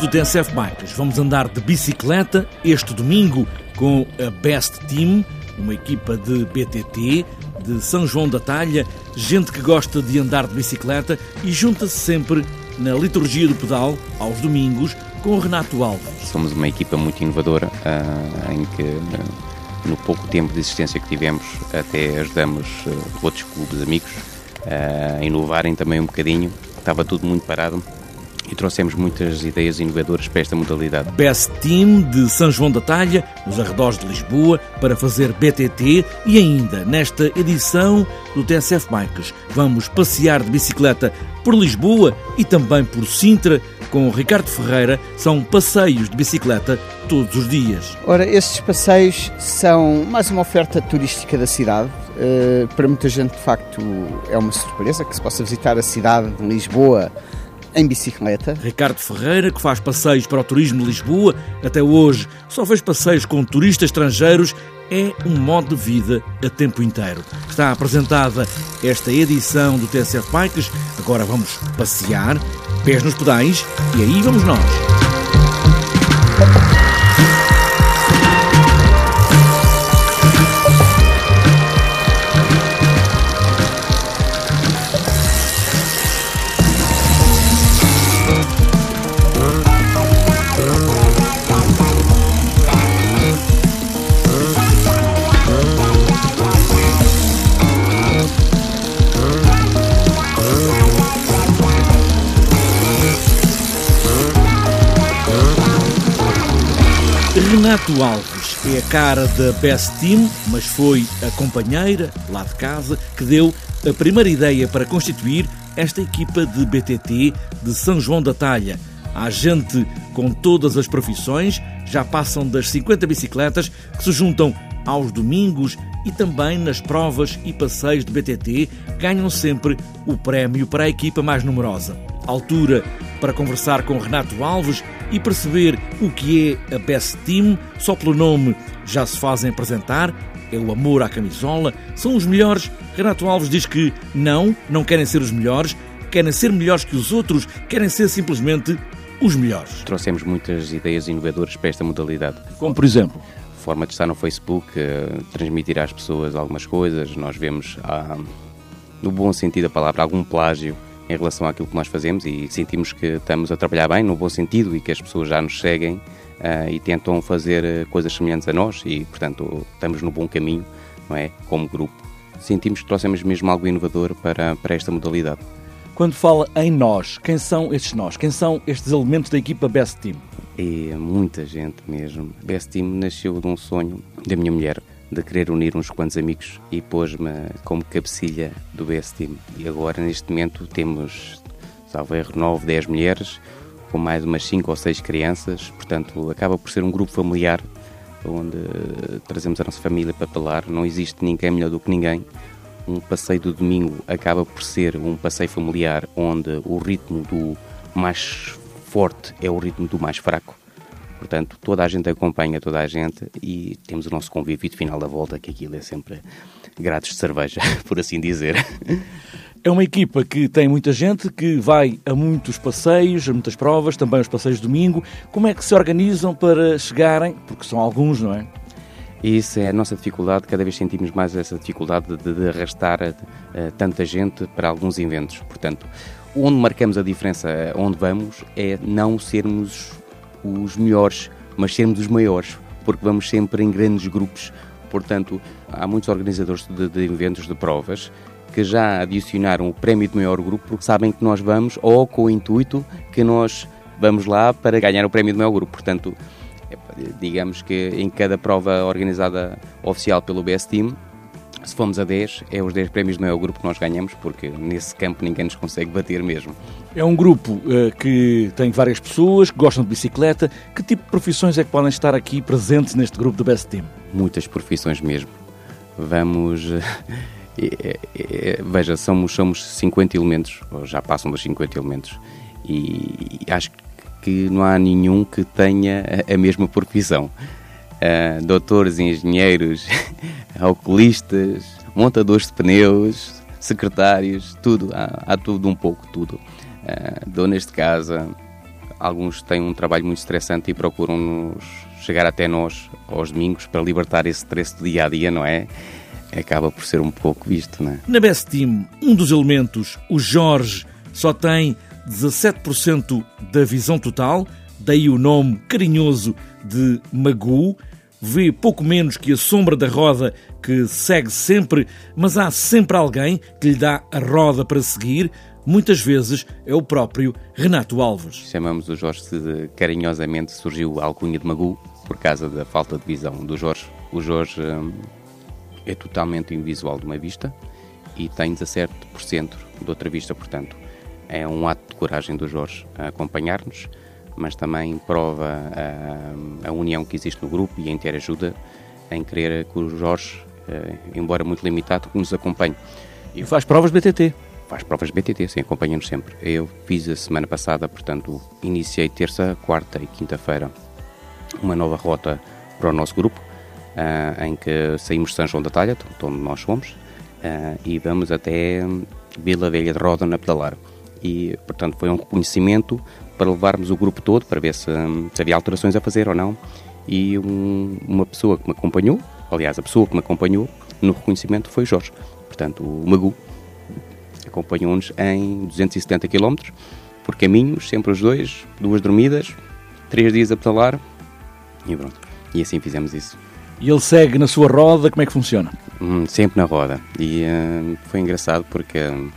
do TSF Bikes. Vamos andar de bicicleta este domingo com a Best Team, uma equipa de BTT de São João da Talha, gente que gosta de andar de bicicleta e junta-se sempre na liturgia do pedal aos domingos com o Renato Alves. Somos uma equipa muito inovadora uh, em que no pouco tempo de existência que tivemos até ajudamos uh, outros clubes amigos a inovarem também um bocadinho. Estava tudo muito parado e trouxemos muitas ideias inovadoras para esta modalidade. Best Team de São João da Talha, nos arredores de Lisboa, para fazer BTT e ainda nesta edição do TSF Bikes. Vamos passear de bicicleta por Lisboa e também por Sintra com o Ricardo Ferreira. São passeios de bicicleta todos os dias. Ora, estes passeios são mais uma oferta turística da cidade. Uh, para muita gente, de facto, é uma surpresa que se possa visitar a cidade de Lisboa em bicicleta. Ricardo Ferreira, que faz passeios para o turismo de Lisboa, até hoje só fez passeios com turistas estrangeiros, é um modo de vida a tempo inteiro. Está apresentada esta edição do TSF Bikes. Agora vamos passear, pés nos pedais, e aí vamos nós. Alves é a cara da Best Team, mas foi a companheira, lá de casa, que deu a primeira ideia para constituir esta equipa de BTT de São João da Talha. Há gente com todas as profissões, já passam das 50 bicicletas que se juntam aos domingos e também nas provas e passeios de BTT ganham sempre o prémio para a equipa mais numerosa. Altura para conversar com Renato Alves e perceber o que é a Best Team. Só pelo nome já se fazem apresentar. É o amor à camisola. São os melhores. Renato Alves diz que não, não querem ser os melhores, querem ser melhores que os outros, querem ser simplesmente os melhores. Trouxemos muitas ideias inovadoras para esta modalidade. Como por exemplo? Forma de estar no Facebook, uh, transmitir às pessoas algumas coisas. Nós vemos, ah, no bom sentido da palavra, algum plágio em relação àquilo que nós fazemos e sentimos que estamos a trabalhar bem, no bom sentido, e que as pessoas já nos seguem uh, e tentam fazer eh, coisas semelhantes a nós e, portanto, estamos no bom caminho, não é? Como grupo. Sentimos que trouxemos mesmo algo inovador para, para esta modalidade. Quando fala em nós, quem são estes nós? Quem são estes elementos da equipa Best Team? É muita gente mesmo. Best Team nasceu de um sonho da minha mulher de querer unir uns quantos amigos e pôs-me como cabecilha do BS Team. E agora, neste momento, temos, salvo erro, 9, 10 mulheres, com mais umas 5 ou 6 crianças, portanto, acaba por ser um grupo familiar onde trazemos a nossa família para falar. Não existe ninguém melhor do que ninguém. Um passeio do domingo acaba por ser um passeio familiar onde o ritmo do mais forte é o ritmo do mais fraco Portanto, toda a gente acompanha toda a gente e temos o nosso convívio de final da volta, que aquilo é sempre grátis de cerveja, por assim dizer. É uma equipa que tem muita gente, que vai a muitos passeios, a muitas provas, também os passeios de domingo. Como é que se organizam para chegarem? Porque são alguns, não é? Isso é a nossa dificuldade, cada vez sentimos mais essa dificuldade de, de arrastar uh, tanta gente para alguns eventos. Portanto, onde marcamos a diferença, onde vamos, é não sermos os melhores, mas sermos os maiores, porque vamos sempre em grandes grupos. Portanto, há muitos organizadores de, de eventos, de provas, que já adicionaram o prémio de maior grupo porque sabem que nós vamos ou com o intuito que nós vamos lá para ganhar o prémio de maior grupo. Portanto, digamos que em cada prova organizada oficial pelo BS Team, se fomos a 10, é os 10 prémios do maior grupo que nós ganhamos, porque nesse campo ninguém nos consegue bater mesmo. É um grupo uh, que tem várias pessoas que gostam de bicicleta. Que tipo de profissões é que podem estar aqui presentes neste grupo do Best Team? Muitas profissões mesmo. Vamos. É, é, veja, somos, somos 50 elementos, ou já passam dos 50 elementos, e acho que não há nenhum que tenha a mesma profissão uh, doutores, engenheiros, oculistas, montadores de pneus, secretários, tudo, há, há tudo um pouco, tudo. Uh, donas de casa, alguns têm um trabalho muito estressante e procuram-nos chegar até nós aos domingos para libertar esse stress do dia a dia, não é? Acaba por ser um pouco visto, não é? Na Best Team, um dos elementos, o Jorge, só tem 17% da visão total, daí o nome carinhoso de Magu. Vê pouco menos que a sombra da roda que segue sempre, mas há sempre alguém que lhe dá a roda para seguir. Muitas vezes é o próprio Renato Alves. Chamamos o Jorge de carinhosamente, surgiu a alcunha de Magu por causa da falta de visão do Jorge. O Jorge hum, é totalmente invisual de uma vista e tem 17% de outra vista, portanto, é um ato de coragem do Jorge a acompanhar-nos, mas também prova a, a, união que existe no grupo e a interajuda em querer que o Jorge, eh, embora muito limitado, nos acompanhe. E faz provas BTT? Faz provas BTT, sim, acompanha-nos sempre. Eu fiz a semana passada, portanto, iniciei terça, quarta e quinta-feira uma nova rota para o nosso grupo, uh, em que saímos de São João da Talha, onde nós fomos, uh, e vamos até Vila Velha de Roda na pedalar e, portanto, foi um reconhecimento para levarmos o grupo todo para ver se, se havia alterações a fazer ou não. E um, uma pessoa que me acompanhou, aliás, a pessoa que me acompanhou no reconhecimento foi Jorge, portanto, o Magu, acompanhou-nos em 270 km por caminhos, sempre os dois, duas dormidas, três dias a pedalar e pronto. E assim fizemos isso. E ele segue na sua roda, como é que funciona? Hum, sempre na roda. E uh, foi engraçado porque uh,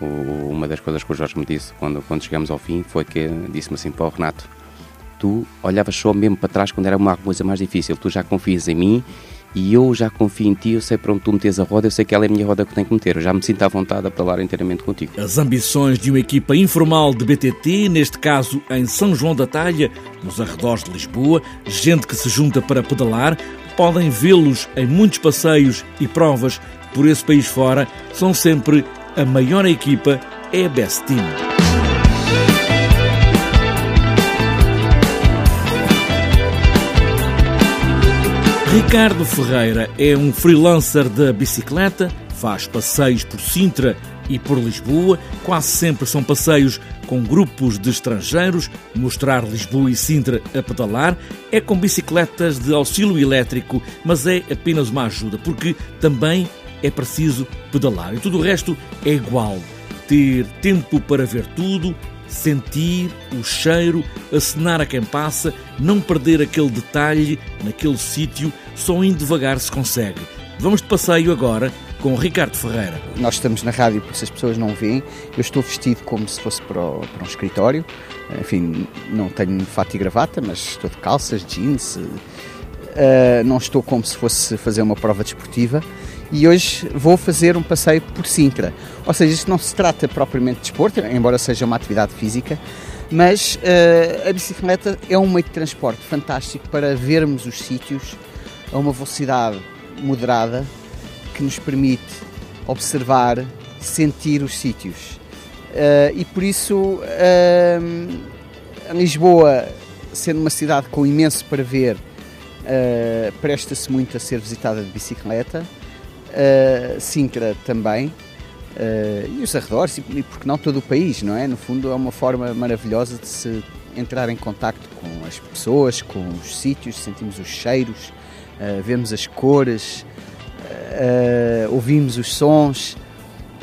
o, uma das coisas que o Jorge me disse quando, quando chegamos ao fim foi que disse-me assim: Pô, Renato, tu olhavas só mesmo para trás quando era uma coisa mais difícil, tu já confias em mim e eu já confio em ti, eu sei para onde tu metes a roda, eu sei que ela é a minha roda que tenho que meter, eu já me sinto à vontade a falar inteiramente contigo. As ambições de uma equipa informal de BTT, neste caso em São João da Talha, nos arredores de Lisboa, gente que se junta para pedalar, podem vê-los em muitos passeios e provas por esse país fora, são sempre a maior equipa é a Best Team. Ricardo Ferreira é um freelancer da bicicleta, faz passeios por Sintra e por Lisboa. Quase sempre são passeios com grupos de estrangeiros, mostrar Lisboa e Sintra a pedalar. É com bicicletas de auxílio elétrico, mas é apenas uma ajuda, porque também é preciso pedalar e tudo o resto é igual. Ter tempo para ver tudo, sentir o cheiro, acenar a quem passa, não perder aquele detalhe naquele sítio, só indo devagar se consegue. Vamos de passeio agora com Ricardo Ferreira. Nós estamos na rádio, porque as pessoas não veem. Eu estou vestido como se fosse para, o, para um escritório. Enfim, não tenho fato e gravata, mas estou de calças, jeans. Uh, não estou como se fosse fazer uma prova desportiva e hoje vou fazer um passeio por Sintra. Ou seja, isto não se trata propriamente de desporto, embora seja uma atividade física, mas uh, a bicicleta é um meio de transporte fantástico para vermos os sítios a uma velocidade moderada que nos permite observar, sentir os sítios. Uh, e por isso, uh, Lisboa, sendo uma cidade com imenso para ver, presta-se muito a ser visitada de bicicleta uh, Sintra também, uh, e os arredores, e, e porque não todo o país, não é? No fundo é uma forma maravilhosa de se entrar em contacto com as pessoas, com os sítios, sentimos os cheiros, uh, vemos as cores, ouvimos os sons.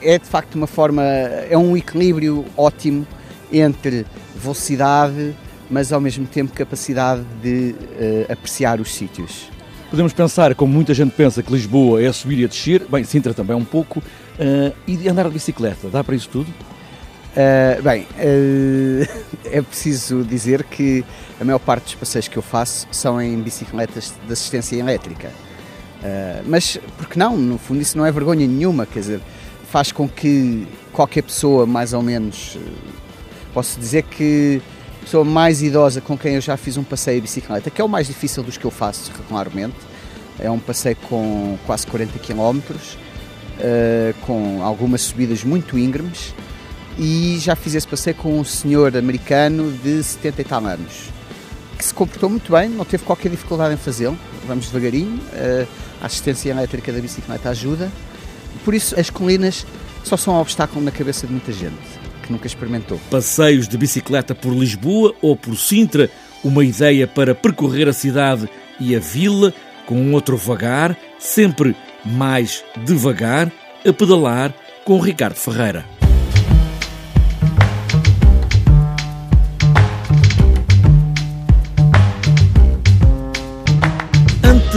É de facto uma forma, é um equilíbrio ótimo entre velocidade, mas ao mesmo tempo capacidade de apreciar os sítios. Podemos pensar, como muita gente pensa, que Lisboa é subir e a descer, bem, Sintra também um pouco, uh, e andar de bicicleta, dá para isso tudo? Uh, bem, uh, é preciso dizer que a maior parte dos passeios que eu faço são em bicicletas de assistência elétrica. Mas, porque não? No fundo, isso não é vergonha nenhuma, quer dizer, faz com que qualquer pessoa, mais ou menos, posso dizer que pessoa mais idosa com quem eu já fiz um passeio de bicicleta, que é o mais difícil dos que eu faço regularmente. É um passeio com quase 40 km, uh, com algumas subidas muito íngremes. E já fiz esse passeio com um senhor americano de 70 e tal anos, que se comportou muito bem, não teve qualquer dificuldade em fazê-lo. Vamos devagarinho, uh, a assistência elétrica da bicicleta ajuda. Por isso, as colinas só são um obstáculo na cabeça de muita gente que nunca experimentou. Passeios de bicicleta por Lisboa ou por Sintra, uma ideia para percorrer a cidade e a vila com um outro vagar, sempre mais devagar, a pedalar com Ricardo Ferreira.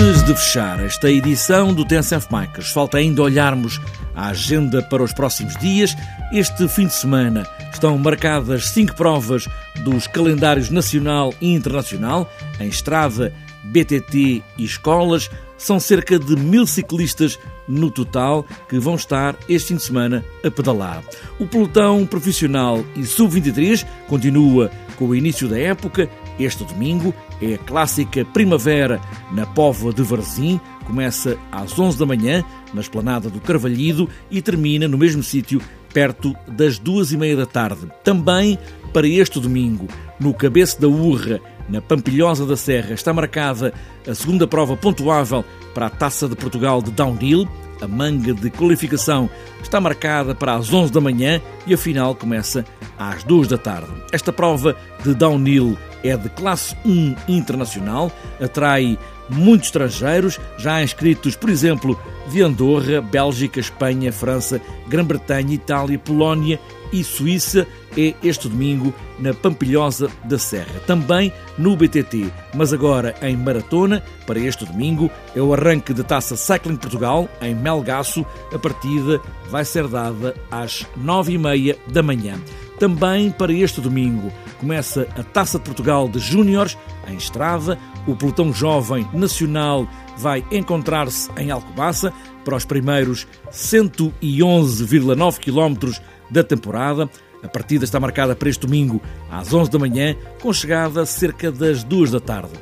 Antes de fechar esta edição do TNCF Makers, falta ainda olharmos a agenda para os próximos dias. Este fim de semana estão marcadas cinco provas dos calendários nacional e internacional, em estrada, BTT e escolas. São cerca de mil ciclistas no total que vão estar este fim de semana a pedalar. O pelotão profissional e sub-23 continua com o início da época. Este domingo é a clássica primavera na Póvoa de Varzim. Começa às 11 da manhã na esplanada do Carvalhido e termina no mesmo sítio perto das duas e meia da tarde. Também para este domingo, no Cabeço da Urra, na Pampilhosa da Serra, está marcada a segunda prova pontuável para a Taça de Portugal de Downhill. A manga de qualificação está marcada para as 11 da manhã e a final começa às 2 da tarde. Esta prova de downhill é de classe 1 internacional, atrai muitos estrangeiros, já inscritos, por exemplo, de Andorra, Bélgica, Espanha, França, Grã-Bretanha, Itália, Polónia e Suíça é este domingo na Pampilhosa da Serra. Também no BTT, mas agora em maratona, para este domingo, é o arranque da Taça Cycling Portugal em Melgaço. A partida vai ser dada às nove e meia da manhã. Também para este domingo começa a Taça de Portugal de Júniores em Estrada. O pelotão jovem nacional vai encontrar-se em Alcobaça para os primeiros 111,9 km da temporada. A partida está marcada para este domingo às 11 da manhã, com chegada cerca das 2 da tarde.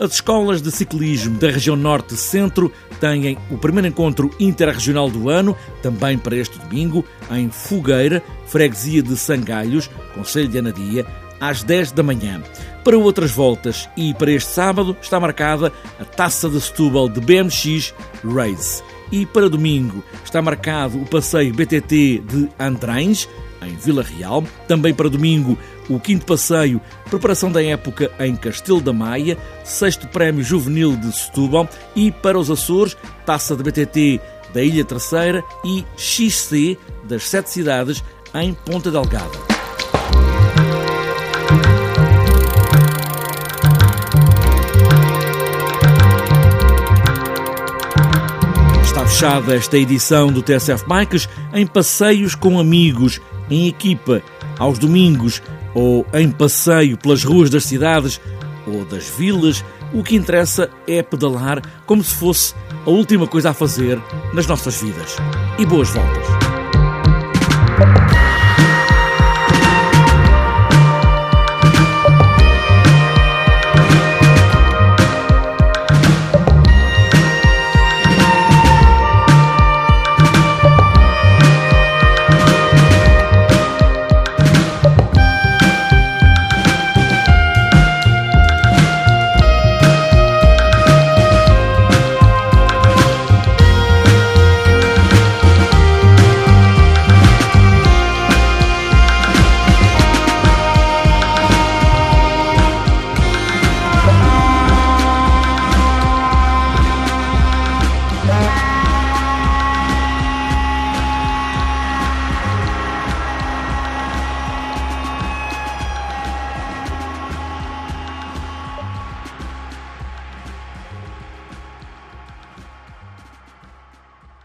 As escolas de ciclismo da região Norte-Centro têm o primeiro encontro interregional do ano, também para este domingo, em Fogueira, freguesia de Sangalhos, Conselho de Anadia, às 10 da manhã. Para outras voltas e para este sábado está marcada a Taça de Setúbal de BMX Race. E para domingo está marcado o passeio BTT de Andrães, em Vila Real. Também para domingo, o quinto passeio, preparação da época em Castelo da Maia, sexto prémio juvenil de Setúbal e para os Açores, taça de BTT da Ilha Terceira e XC das sete cidades em Ponta Delgada. Está fechada esta edição do TSF Bikes em passeios com amigos, em equipa, aos domingos ou em passeio pelas ruas das cidades ou das vilas. O que interessa é pedalar como se fosse a última coisa a fazer nas nossas vidas. E boas voltas!